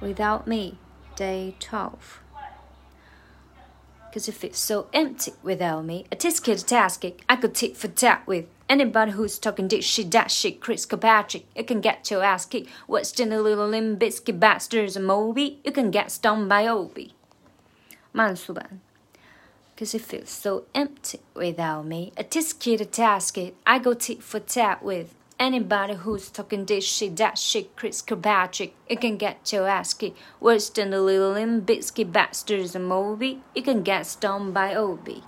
Without Me, Day 12. Because if it's so empty without me. A tisket tasky, I could tit for tat with. Anybody who's talking dick shit, that shit, Chris Kirkpatrick, you can get your ass kicked. What's in the little limbisky bastards and Moby? You can get stung by Obi. Mansuban. Cause it feels so empty without me. A tisket a tasket I go tit for tat with. Anybody who's talking this shit, that shit, Chris Kirkpatrick, you can get your ass kicked. Worse than the little Limp Bizkit bastards and Moby, you can get stoned by Obi.